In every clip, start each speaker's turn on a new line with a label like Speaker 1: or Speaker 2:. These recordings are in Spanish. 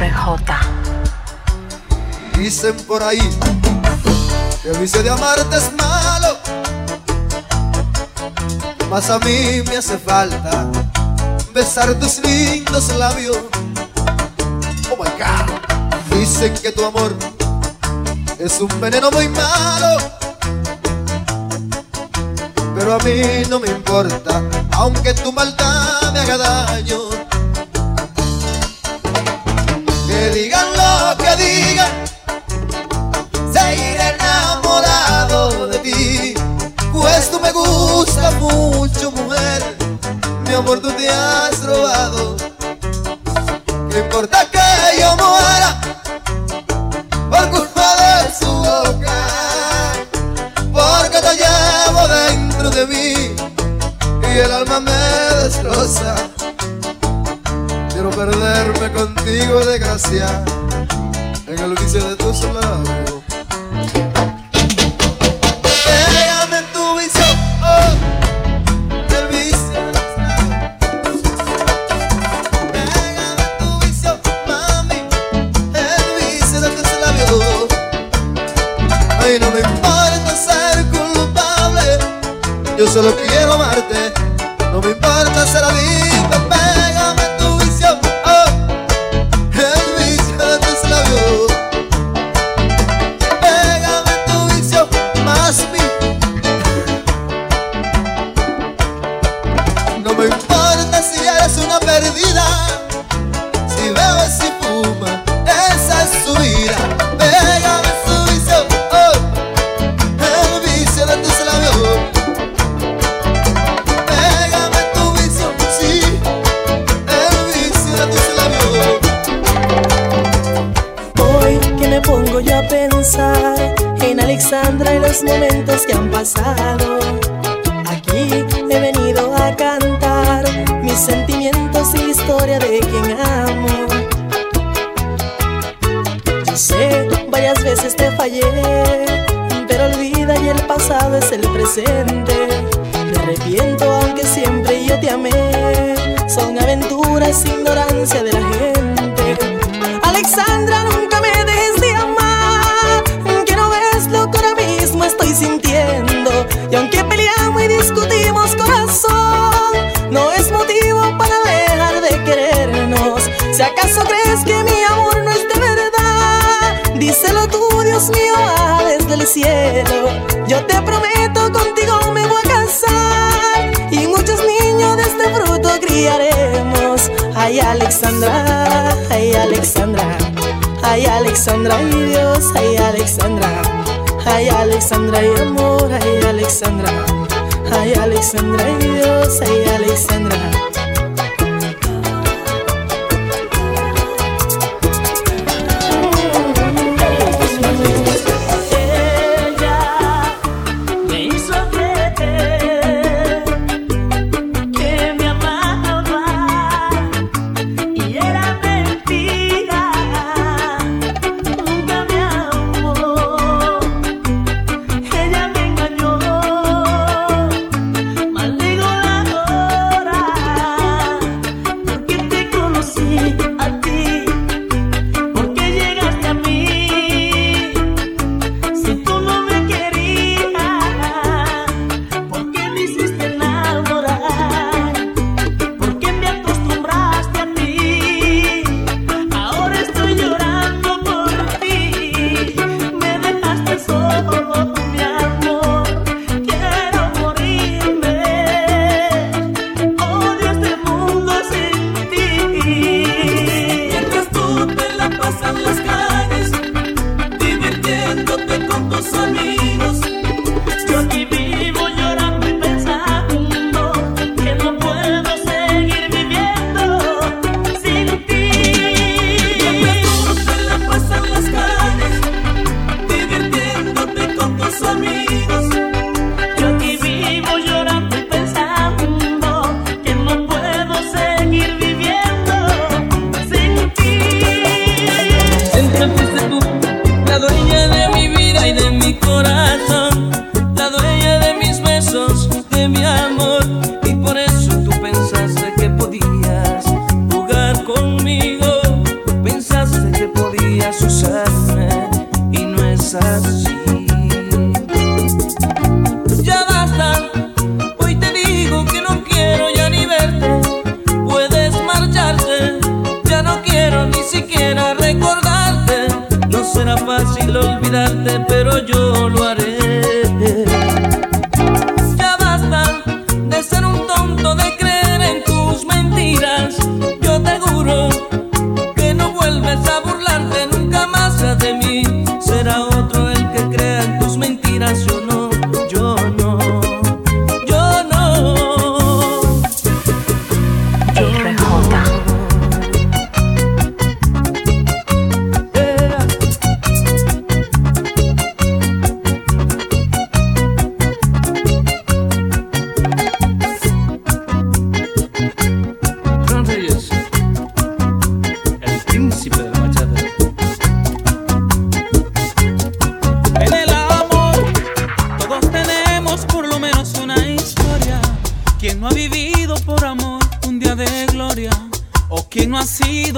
Speaker 1: RJ.
Speaker 2: Dicen por ahí que el vicio de amarte es malo, mas a mí me hace falta besar tus lindos labios. Oh my God. Dicen que tu amor es un veneno muy malo, pero a mí no me importa, aunque tu maldad me haga daño. Que digan lo que digan, seguiré enamorado de ti, pues tú me gusta mucho, mujer. Mi amor, tú te has robado. ¿Qué importa que yo muera por culpa de su boca? Porque te llevo dentro de mí y el alma me destroza. Perderme contigo, desgracia, en el vicio de tus labios. Pégame tu vicio, oh, el vicio de. Pégame tu vicio, mami, el vicio de tus labios. Ay, no me importa ser culpable, yo solo quiero
Speaker 3: los momentos que han pasado. Cielo. Yo te prometo, contigo me voy a casar. Y muchos niños de este fruto criaremos. Ay, Alexandra, ay, Alexandra. Ay, Alexandra, ay Dios, ay, Alexandra. Ay, Alexandra, ay amor, ay, Alexandra. Ay, Alexandra, ay Dios, ay, Alexandra.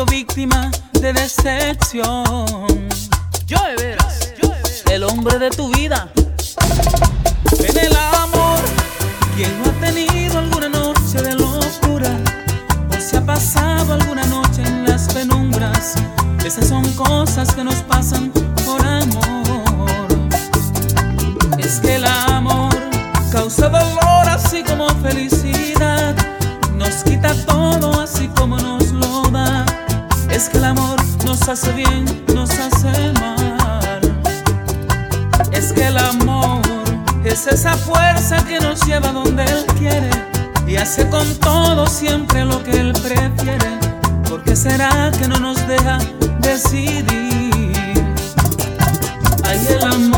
Speaker 3: Sido víctima de decepción. Yo de veras, el hombre de tu vida. En el amor, quien no ha tenido alguna noche de locura o se ha pasado alguna noche en las penumbras. Esas son cosas que nos pasan por amor. Es que el amor causa dolor así como felicidad. Nos quita todo así como nos. Es que el amor nos hace bien, nos hace mal. Es que el amor es esa fuerza que nos lleva donde Él quiere y hace con todo siempre lo que Él prefiere. ¿Por qué será que no nos deja decidir? Ay, el amor.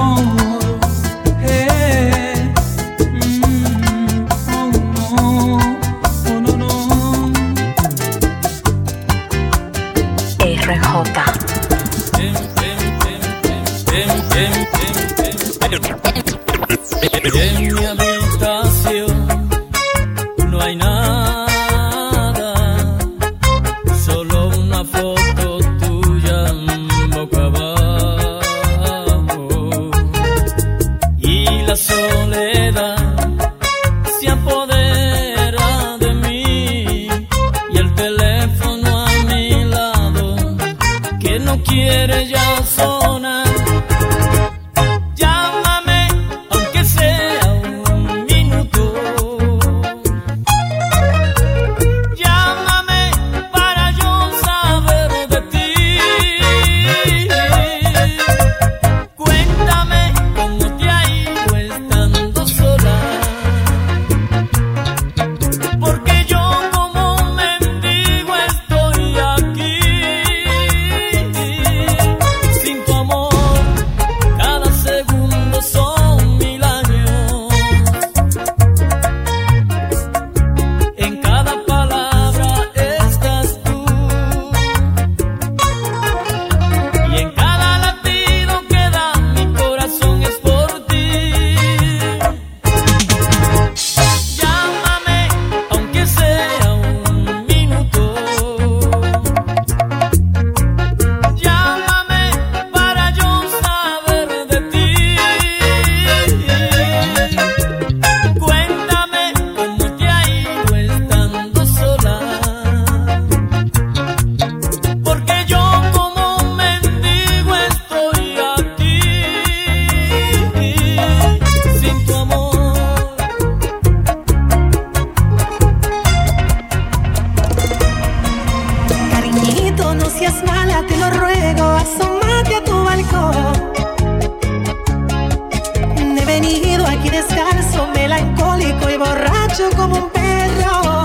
Speaker 4: Descalzo, melancólico y borracho como un perro.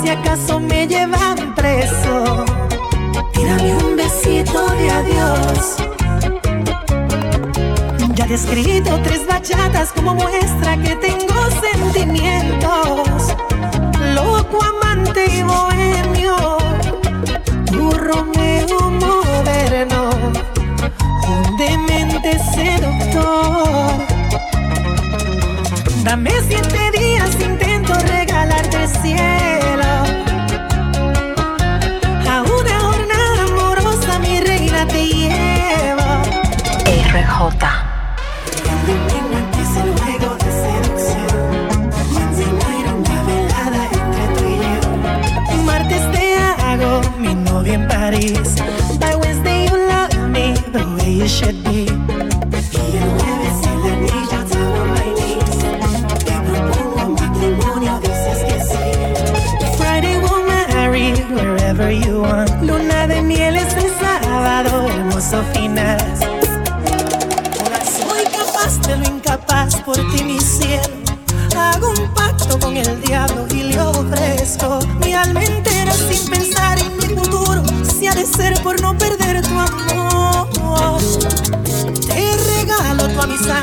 Speaker 4: Si acaso me llevan preso, tírame un besito de adiós. Ya he escrito tres bachatas como muestra que tengo sentimientos. Loco, amante y bohemio tu Romeo moderno, un demente seductor. I miss you. paz por ti, mi cielo. Hago un pacto con el diablo y le ofrezco mi alma entera sin pensar en mi futuro. Si ha de ser por no perder tu amor, te regalo tu amistad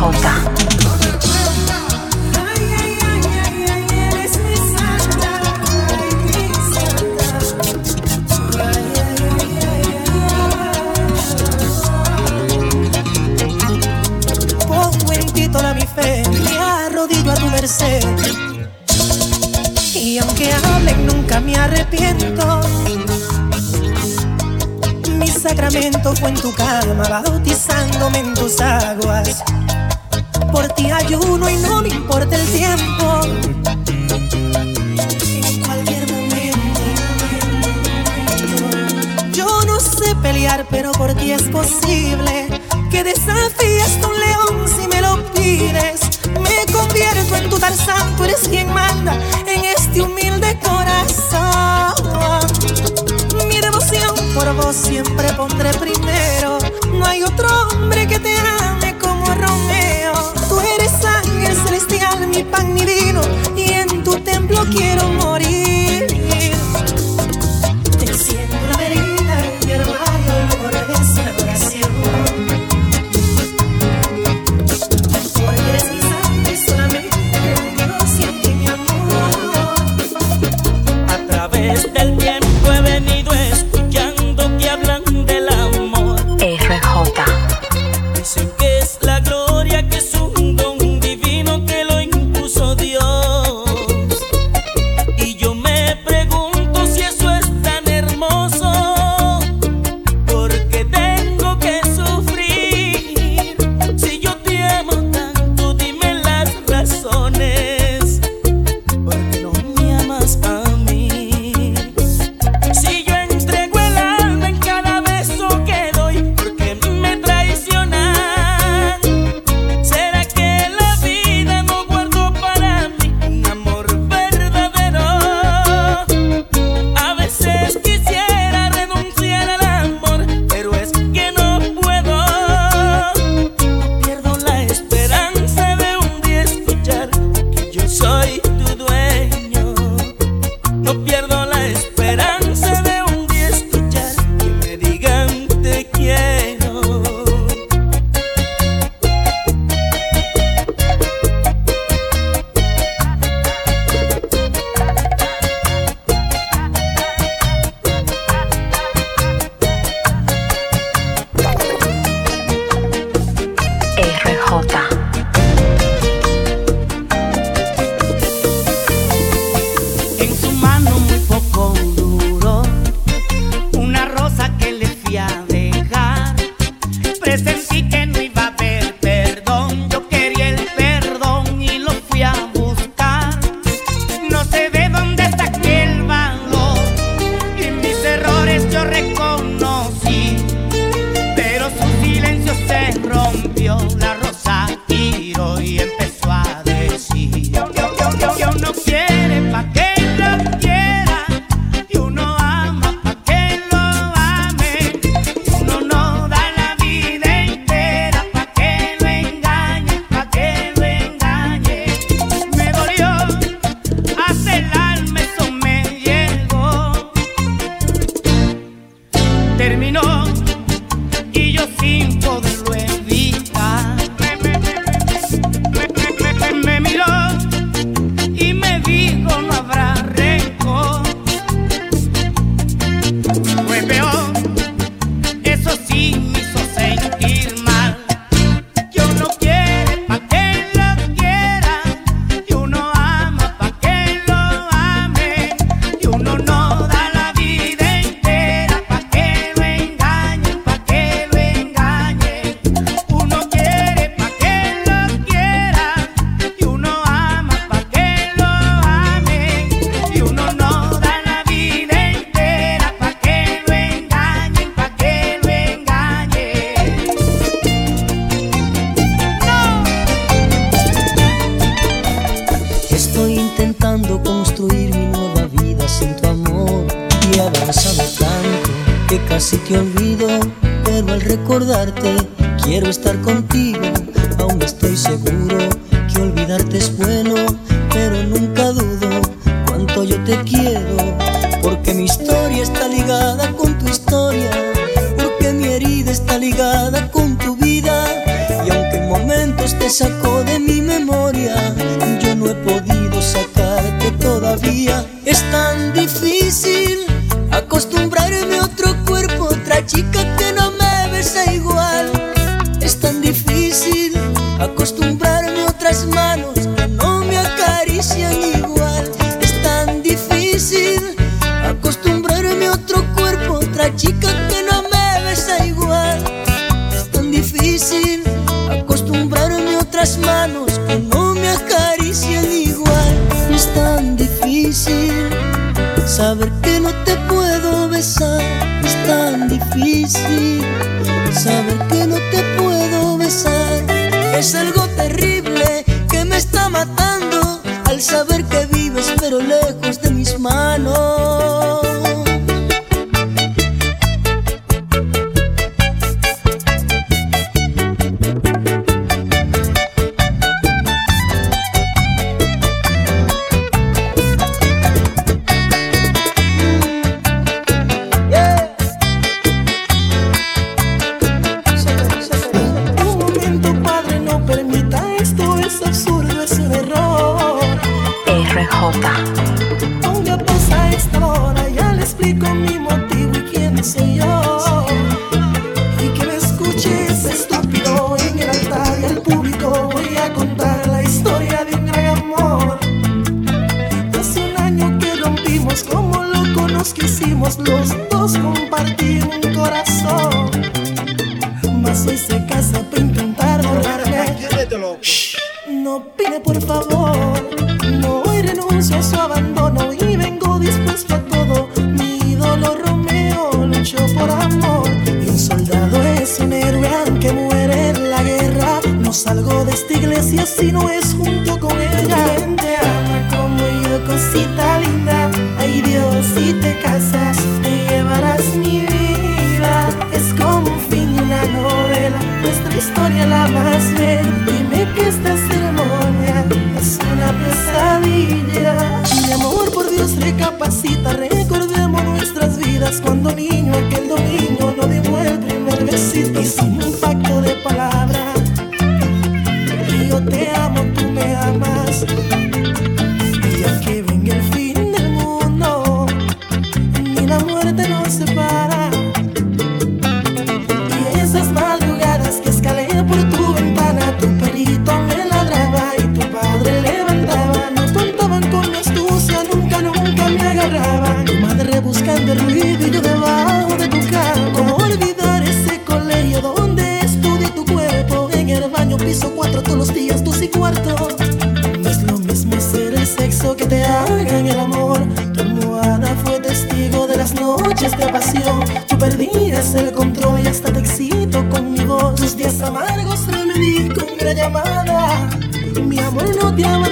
Speaker 4: 好大。pero por ti es posible que desafíes tu león si me lo pides. Me convierto en tu Tarzán, tú eres quien manda en este humilde corazón. Mi devoción por vos siempre pondré primero. No hay otro hombre que te ame como Romeo. Tú eres ángel celestial, mi pan, mi vino, y en tu templo quiero morir.
Speaker 5: Quiero
Speaker 6: estar contigo. Aún estoy seguro que olvidarte es bueno, pero nunca dudo cuánto yo te quiero. Porque mi historia está ligada con tu historia, porque mi herida está ligada con tu vida. Y aunque en momentos te sacó de mi memoria, yo no he podido sacarte todavía. Es tan difícil acostumbrarme difícil saber que no te puedo besar. Es tan difícil saber que no te puedo besar. Es algo terrible que me está matando al saber
Speaker 4: si no es junto con ella. Quien te ama como yo, cosita linda. Ay Dios, si te casas, te llevarás mi vida. Es como un fin de una novela, nuestra historia la más bella. Dime que esta ceremonia es una pesadilla. Mi amor, por Dios, recapacita, recordemos nuestras vidas. Cuando niño, aquel domingo, no dimos el primer besito. Sexo que te hagan el amor. Tu almohada fue testigo de las noches de pasión. Tú perdías el control y hasta te excito con mi voz. Tus días amargos remedí con una llamada. Mi amor, no te abandoné,